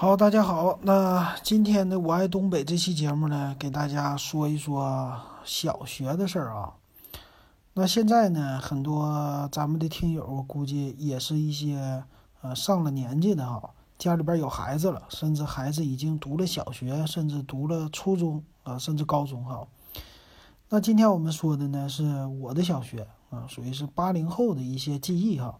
好，大家好。那今天的我爱东北这期节目呢，给大家说一说小学的事儿啊。那现在呢，很多咱们的听友，我估计也是一些呃上了年纪的哈，家里边有孩子了，甚至孩子已经读了小学，甚至读了初中啊，甚至高中哈。那今天我们说的呢，是我的小学啊，属于是八零后的一些记忆哈。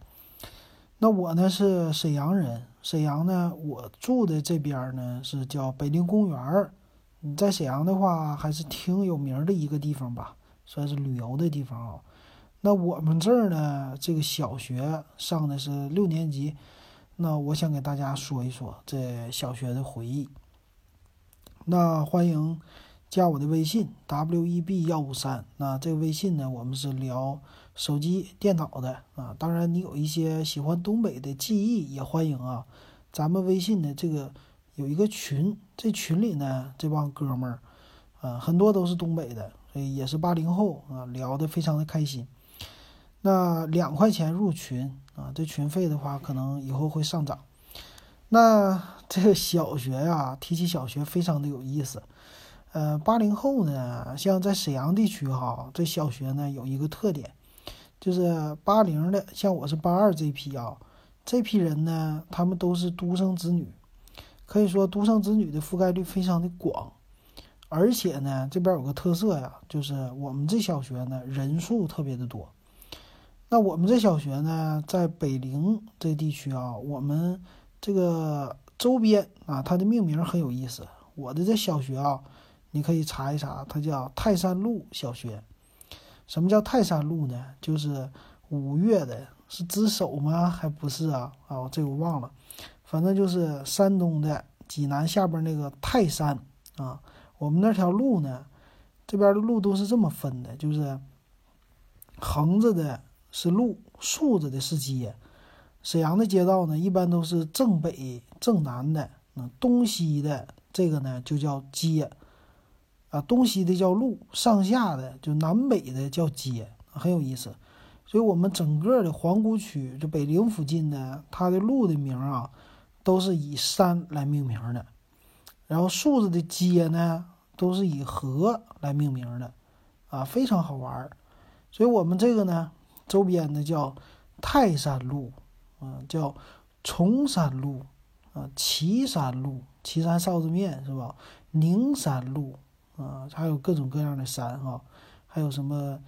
那我呢是沈阳人，沈阳呢，我住的这边呢是叫北陵公园儿。你在沈阳的话，还是挺有名的一个地方吧，算是旅游的地方啊。那我们这儿呢，这个小学上的是六年级。那我想给大家说一说这小学的回忆。那欢迎加我的微信 w e b 幺五三。那这个微信呢，我们是聊。手机、电脑的啊，当然你有一些喜欢东北的记忆也欢迎啊。咱们微信的这个有一个群，这群里呢这帮哥们儿啊，很多都是东北的，所以也是八零后啊，聊得非常的开心。那两块钱入群啊，这群费的话可能以后会上涨。那这个小学呀，提起小学非常的有意思。呃，八零后呢，像在沈阳地区哈，这小学呢有一个特点。就是八零的，像我是八二这批啊，这批人呢，他们都是独生子女，可以说独生子女的覆盖率非常的广，而且呢，这边有个特色呀，就是我们这小学呢人数特别的多。那我们这小学呢，在北陵这地区啊，我们这个周边啊，它的命名很有意思。我的这小学啊，你可以查一查，它叫泰山路小学。什么叫泰山路呢？就是五岳的，是之首吗？还不是啊？啊，这我忘了。反正就是山东的济南下边那个泰山啊。我们那条路呢，这边的路都是这么分的，就是横着的是路，竖着的是街。沈阳的街道呢，一般都是正北正南的，那东西的这个呢就叫街。啊，东西的叫路，上下的就南北的叫街，很有意思。所以，我们整个的皇姑区，就北陵附近呢，它的路的名啊，都是以山来命名的。然后，竖着的街呢，都是以河来命名的，啊，非常好玩儿。所以我们这个呢，周边的叫泰山路，啊，叫崇山路，啊，岐山路，岐山臊子面是吧？宁山路。啊，还有各种各样的山哈，还有什么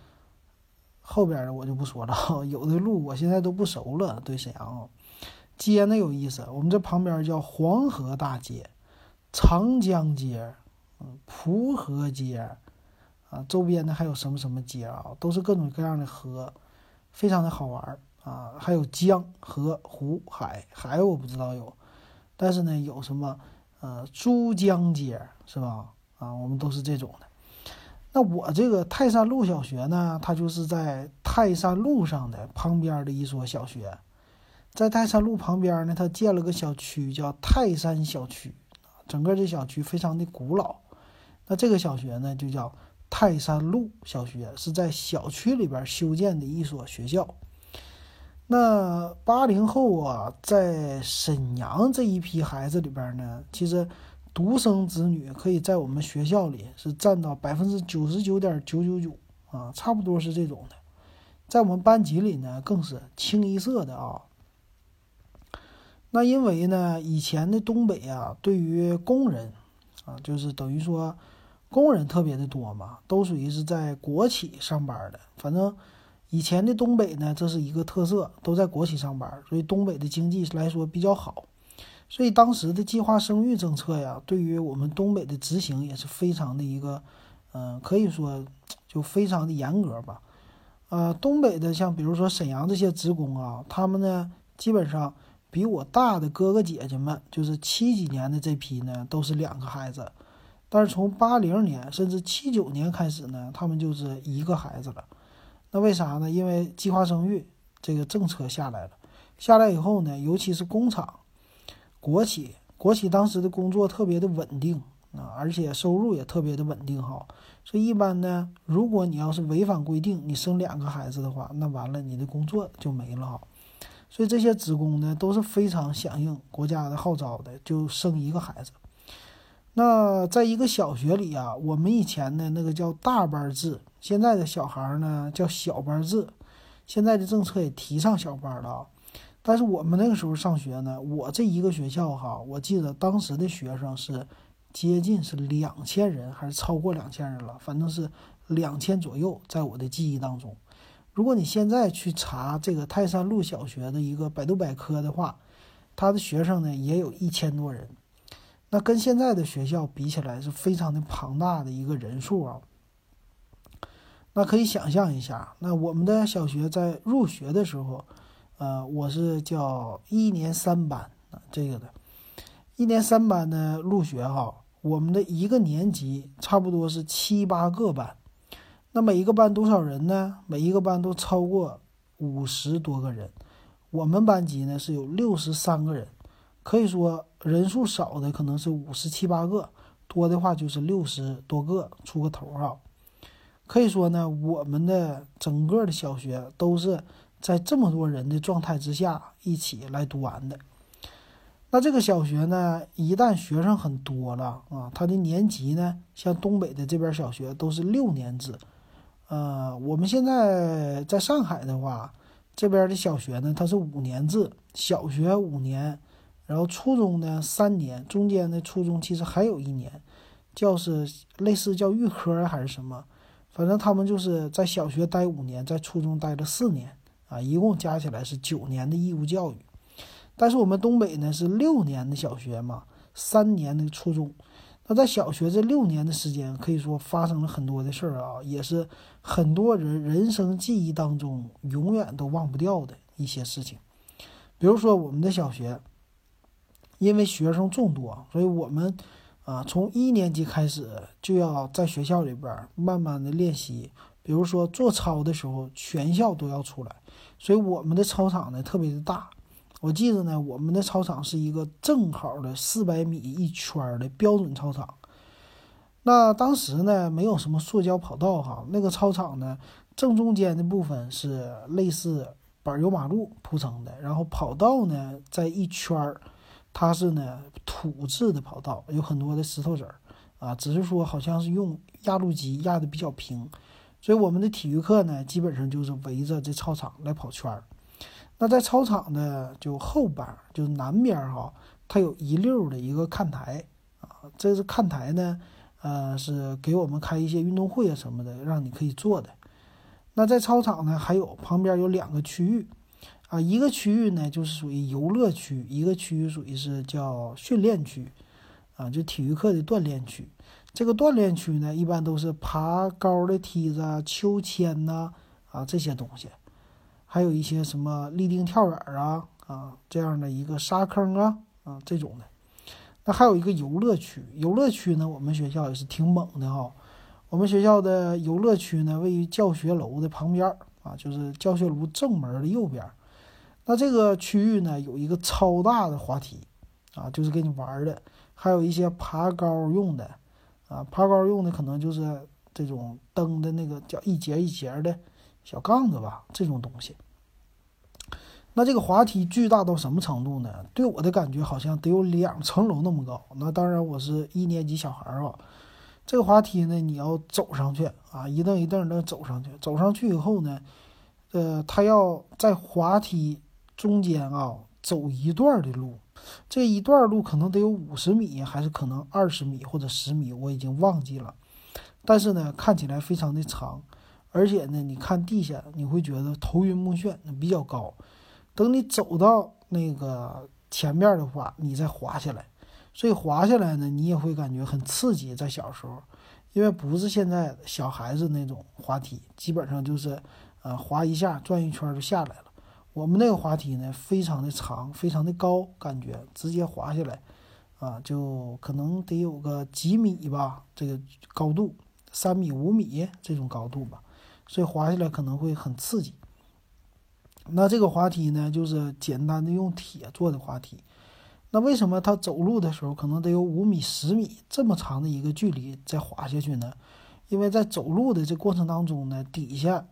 后边的我就不说了哈。有的路我现在都不熟了。对沈阳，街呢有意思，我们这旁边叫黄河大街、长江街、嗯蒲河街啊，周边的还有什么什么街啊，都是各种各样的河，非常的好玩啊。还有江河湖海海我不知道有，但是呢有什么呃珠江街是吧？啊，我们都是这种的。那我这个泰山路小学呢，它就是在泰山路上的旁边的一所小学。在泰山路旁边呢，它建了个小区，叫泰山小区。整个这小区非常的古老。那这个小学呢，就叫泰山路小学，是在小区里边修建的一所学校。那八零后啊，在沈阳这一批孩子里边呢，其实。独生子女可以在我们学校里是占到百分之九十九点九九九啊，差不多是这种的。在我们班级里呢，更是清一色的啊。那因为呢，以前的东北啊，对于工人啊，就是等于说工人特别的多嘛，都属于是在国企上班的。反正以前的东北呢，这是一个特色，都在国企上班，所以东北的经济来说比较好。所以当时的计划生育政策呀，对于我们东北的执行也是非常的一个，嗯，可以说就非常的严格吧。呃，东北的像比如说沈阳这些职工啊，他们呢基本上比我大的哥哥姐姐们，就是七几年的这批呢，都是两个孩子。但是从八零年甚至七九年开始呢，他们就是一个孩子了。那为啥呢？因为计划生育这个政策下来了，下来以后呢，尤其是工厂。国企，国企当时的工作特别的稳定啊，而且收入也特别的稳定哈。所以一般呢，如果你要是违反规定，你生两个孩子的话，那完了，你的工作就没了哈。所以这些职工呢都是非常响应国家的号召的，就生一个孩子。那在一个小学里啊，我们以前的那个叫大班制，现在的小孩呢叫小班制。现在的政策也提倡小班了啊，但是我们那个时候上学呢，我这一个学校哈，我记得当时的学生是接近是两千人，还是超过两千人了，反正是两千左右，在我的记忆当中。如果你现在去查这个泰山路小学的一个百度百科的话，他的学生呢也有一千多人。那跟现在的学校比起来，是非常的庞大的一个人数啊。那可以想象一下，那我们的小学在入学的时候，呃，我是叫一年三班，这个的，一年三班的入学哈，我们的一个年级差不多是七八个班，那每一个班多少人呢？每一个班都超过五十多个人，我们班级呢是有六十三个人。可以说人数少的可能是五十七八个，多的话就是六十多个出个头啊。可以说呢，我们的整个的小学都是在这么多人的状态之下一起来读完的。那这个小学呢，一旦学生很多了啊，它的年级呢，像东北的这边小学都是六年制。呃，我们现在在上海的话，这边的小学呢，它是五年制，小学五年。然后初中呢三年，中间的初中其实还有一年，叫是类似叫预科还是什么，反正他们就是在小学待五年，在初中待了四年啊，一共加起来是九年的义务教育。但是我们东北呢是六年的小学嘛，三年的初中。那在小学这六年的时间，可以说发生了很多的事儿啊，也是很多人人生记忆当中永远都忘不掉的一些事情。比如说我们的小学。因为学生众多，所以我们，啊，从一年级开始就要在学校里边慢慢的练习。比如说做操的时候，全校都要出来，所以我们的操场呢特别的大。我记得呢，我们的操场是一个正好的四百米一圈的标准操场。那当时呢，没有什么塑胶跑道哈，那个操场呢，正中间的部分是类似柏油马路铺成的，然后跑道呢在一圈儿。它是呢土质的跑道，有很多的石头子儿，啊，只是说好像是用压路机压的比较平，所以我们的体育课呢，基本上就是围着这操场来跑圈儿。那在操场的就后边，就南边哈，它有一溜的一个看台，啊，这是看台呢，呃，是给我们开一些运动会啊什么的，让你可以坐的。那在操场呢，还有旁边有两个区域。啊，一个区域呢就是属于游乐区，一个区域属于是叫训练区，啊，就体育课的锻炼区。这个锻炼区呢，一般都是爬高的梯子、秋千呐，啊这些东西，还有一些什么立定跳远啊，啊这样的一个沙坑啊，啊这种的。那还有一个游乐区，游乐区呢，我们学校也是挺猛的哈。我们学校的游乐区呢，位于教学楼的旁边啊，就是教学楼正门的右边。那这个区域呢，有一个超大的滑梯，啊，就是给你玩的，还有一些爬高用的，啊，爬高用的可能就是这种蹬的那个叫一节一节的小杠子吧，这种东西。那这个滑梯巨大到什么程度呢？对我的感觉好像得有两层楼那么高。那当然我是一年级小孩儿啊，这个滑梯呢，你要走上去啊，一蹬一蹬的走上去，走上去以后呢，呃，他要在滑梯。中间啊，走一段的路，这一段路可能得有五十米，还是可能二十米或者十米，我已经忘记了。但是呢，看起来非常的长，而且呢，你看地下，你会觉得头晕目眩，比较高。等你走到那个前面的话，你再滑下来，所以滑下来呢，你也会感觉很刺激。在小时候，因为不是现在小孩子那种滑梯，基本上就是呃滑一下转一圈就下来了。我们那个滑梯呢，非常的长，非常的高，感觉直接滑下来，啊，就可能得有个几米吧，这个高度，三米、五米这种高度吧，所以滑下来可能会很刺激。那这个滑梯呢，就是简单的用铁做的滑梯。那为什么它走路的时候可能得有五米、十米这么长的一个距离再滑下去呢？因为在走路的这过程当中呢，底下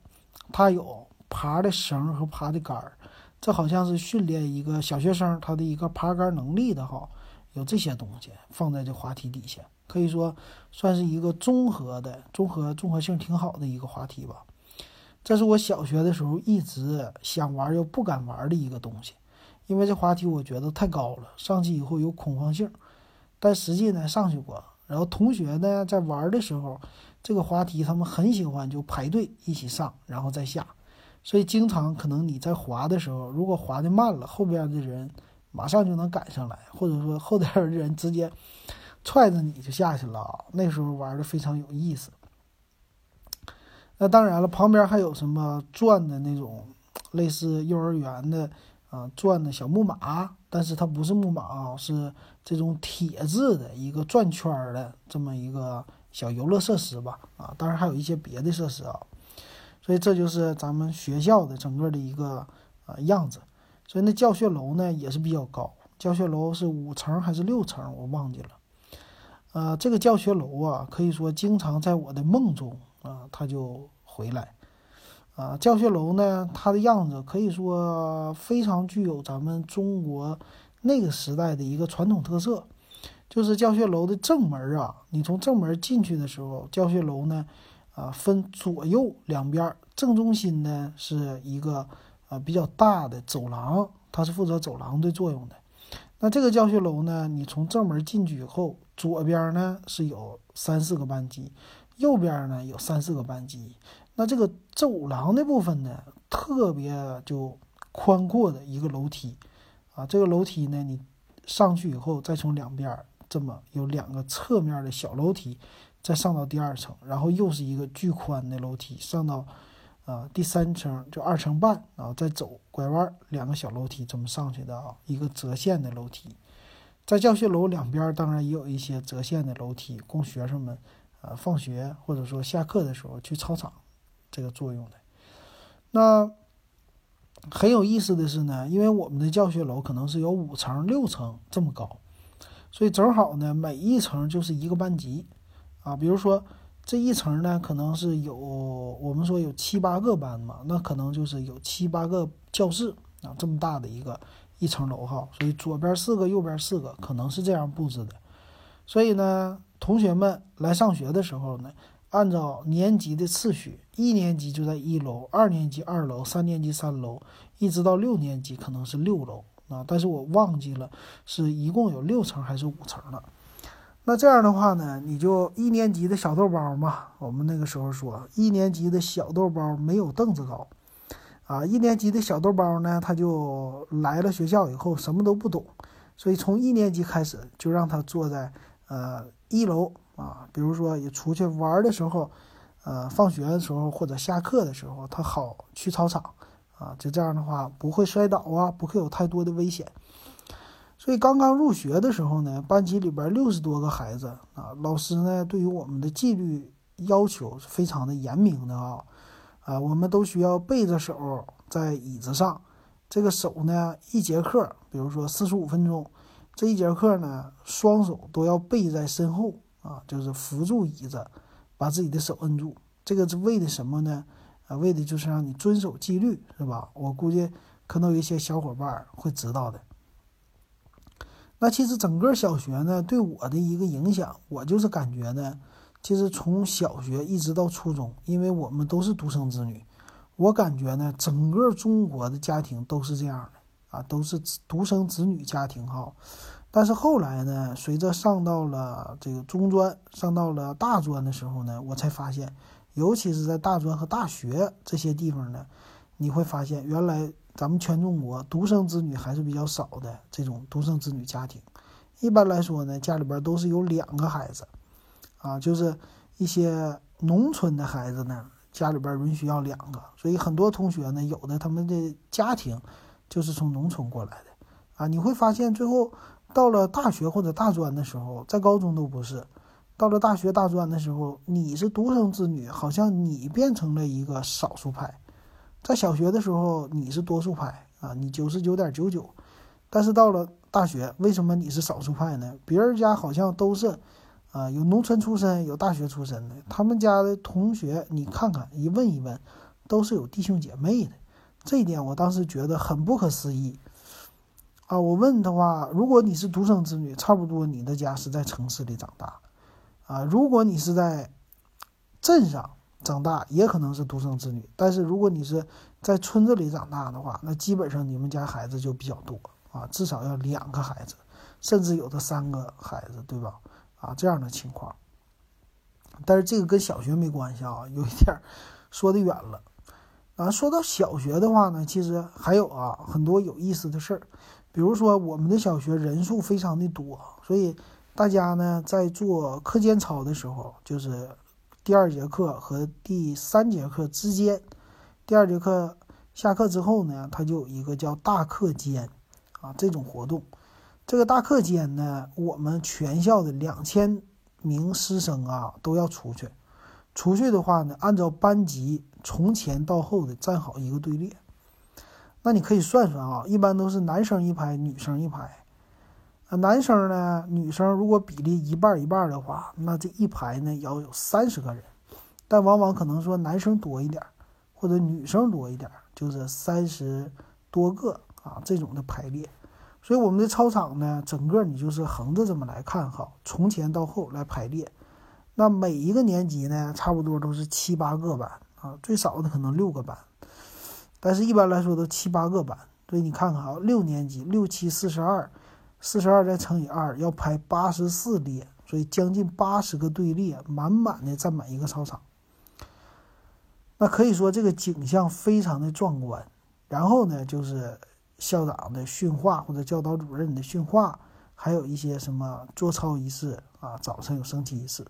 它有。爬的绳和爬的杆儿，这好像是训练一个小学生他的一个爬杆能力的哈，有这些东西放在这滑梯底下，可以说算是一个综合的、综合综合性挺好的一个滑梯吧。这是我小学的时候一直想玩又不敢玩的一个东西，因为这滑梯我觉得太高了，上去以后有恐慌性。但实际呢上去过，然后同学呢在玩的时候，这个滑梯他们很喜欢就排队一起上，然后再下。所以经常可能你在滑的时候，如果滑的慢了，后边的人马上就能赶上来，或者说后边的人直接踹着你就下去了啊。那时候玩的非常有意思。那当然了，旁边还有什么转的那种类似幼儿园的啊转的小木马，但是它不是木马啊，是这种铁质的一个转圈的这么一个小游乐设施吧啊。当然还有一些别的设施啊。所以这就是咱们学校的整个的一个啊样子，所以那教学楼呢也是比较高，教学楼是五层还是六层，我忘记了。呃，这个教学楼啊，可以说经常在我的梦中啊，它就回来。啊，教学楼呢，它的样子可以说非常具有咱们中国那个时代的一个传统特色，就是教学楼的正门啊，你从正门进去的时候，教学楼呢。啊，分左右两边，正中心呢是一个呃比较大的走廊，它是负责走廊的作用的。那这个教学楼呢，你从正门进去以后，左边呢是有三四个班级，右边呢有三四个班级。那这个走廊的部分呢，特别就宽阔的一个楼梯啊，这个楼梯呢，你上去以后，再从两边这么有两个侧面的小楼梯。再上到第二层，然后又是一个巨宽的楼梯，上到，啊，第三层就二层半，然后再走拐弯，两个小楼梯这么上去的啊，一个折线的楼梯。在教学楼两边，当然也有一些折线的楼梯，供学生们，啊，放学或者说下课的时候去操场，这个作用的。那很有意思的是呢，因为我们的教学楼可能是有五层、六层这么高，所以正好呢，每一层就是一个班级。啊，比如说这一层呢，可能是有我们说有七八个班嘛，那可能就是有七八个教室啊，这么大的一个一层楼哈，所以左边四个，右边四个，可能是这样布置的。所以呢，同学们来上学的时候呢，按照年级的次序，一年级就在一楼，二年级二楼，三年级三楼，一直到六年级可能是六楼啊，但是我忘记了是一共有六层还是五层了。那这样的话呢，你就一年级的小豆包嘛。我们那个时候说，一年级的小豆包没有凳子高，啊，一年级的小豆包呢，他就来了学校以后什么都不懂，所以从一年级开始就让他坐在呃一楼啊，比如说也出去玩的时候，呃，放学的时候或者下课的时候，他好去操场啊，就这样的话不会摔倒啊，不会有太多的危险。所以刚刚入学的时候呢，班级里边六十多个孩子啊，老师呢对于我们的纪律要求是非常的严明的啊，啊，我们都需要背着手在椅子上，这个手呢一节课，比如说四十五分钟，这一节课呢双手都要背在身后啊，就是扶住椅子，把自己的手摁住，这个是为的什么呢？啊，为的就是让你遵守纪律，是吧？我估计可能有一些小伙伴会知道的。那其实整个小学呢，对我的一个影响，我就是感觉呢，其实从小学一直到初中，因为我们都是独生子女，我感觉呢，整个中国的家庭都是这样的啊，都是独生子女家庭哈。但是后来呢，随着上到了这个中专，上到了大专的时候呢，我才发现，尤其是在大专和大学这些地方呢，你会发现原来。咱们全中国独生子女还是比较少的，这种独生子女家庭，一般来说呢，家里边都是有两个孩子，啊，就是一些农村的孩子呢，家里边允许要两个，所以很多同学呢，有的他们的家庭就是从农村过来的，啊，你会发现最后到了大学或者大专的时候，在高中都不是，到了大学大专的时候，你是独生子女，好像你变成了一个少数派。在小学的时候，你是多数派啊，你九十九点九九，但是到了大学，为什么你是少数派呢？别人家好像都是，啊，有农村出身，有大学出身的，他们家的同学，你看看，一问一问，都是有弟兄姐妹的，这一点我当时觉得很不可思议。啊，我问的话，如果你是独生子女，差不多你的家是在城市里长大，啊，如果你是在镇上长大，也可能是独生子女。但是如果你是在村子里长大的话，那基本上你们家孩子就比较多啊，至少要两个孩子，甚至有的三个孩子，对吧？啊，这样的情况。但是这个跟小学没关系啊，有一点说的远了。啊，说到小学的话呢，其实还有啊很多有意思的事儿。比如说，我们的小学人数非常的多，所以大家呢在做课间操的时候，就是第二节课和第三节课之间，第二节课下课之后呢，它就有一个叫大课间啊这种活动。这个大课间呢，我们全校的两千名师生啊都要出去，出去的话呢，按照班级从前到后的站好一个队列。那你可以算算啊，一般都是男生一排，女生一排。啊，男生呢，女生如果比例一半一半的话，那这一排呢要有三十个人。但往往可能说男生多一点，或者女生多一点，就是三十多个啊这种的排列。所以我们的操场呢，整个你就是横着这么来看哈，从前到后来排列。那每一个年级呢，差不多都是七八个班啊，最少的可能六个班。但是，一般来说都七八个班，所以你看看啊，六年级六七四十二，四十二再乘以二，要排八十四列，所以将近八十个队列，满满的占满一个操场。那可以说这个景象非常的壮观。然后呢，就是校长的训话或者教导主任的训话，还有一些什么做操仪式啊，早晨有升旗仪式。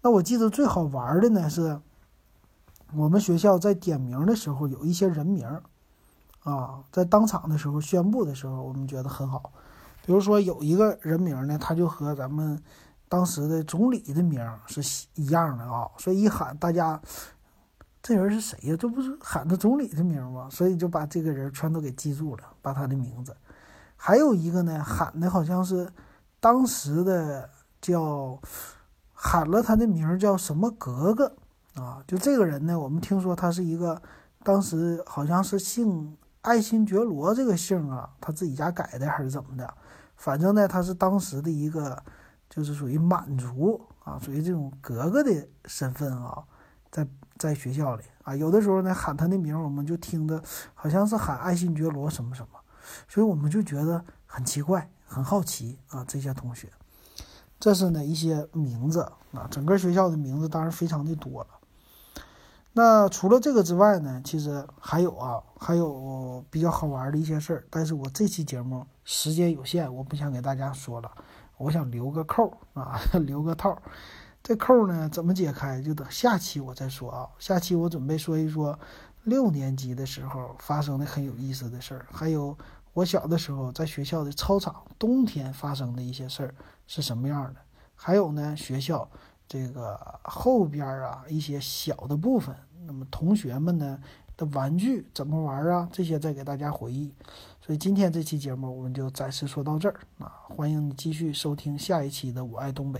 那我记得最好玩的呢是。我们学校在点名的时候有一些人名啊，在当场的时候宣布的时候，我们觉得很好。比如说有一个人名呢，他就和咱们当时的总理的名是一样的啊，所以一喊大家，这人是谁呀？这不是喊的总理的名吗？所以就把这个人全都给记住了，把他的名字。还有一个呢，喊的好像是当时的叫喊了他的名叫什么格格。啊，就这个人呢，我们听说他是一个，当时好像是姓爱新觉罗这个姓啊，他自己家改的还是怎么的？反正呢，他是当时的一个，就是属于满族啊，属于这种格格的身份啊，在在学校里啊，有的时候呢喊他的名，我们就听着好像是喊爱新觉罗什么什么，所以我们就觉得很奇怪，很好奇啊，这些同学，这是呢一些名字啊，整个学校的名字当然非常的多了。那除了这个之外呢，其实还有啊，还有比较好玩的一些事儿。但是我这期节目时间有限，我不想给大家说了，我想留个扣啊，留个套。这扣呢怎么解开，就等下期我再说啊。下期我准备说一说六年级的时候发生的很有意思的事儿，还有我小的时候在学校的操场冬天发生的一些事儿是什么样的，还有呢学校。这个后边啊，一些小的部分，那么同学们呢的玩具怎么玩啊？这些再给大家回忆。所以今天这期节目我们就暂时说到这儿啊，欢迎你继续收听下一期的《我爱东北》。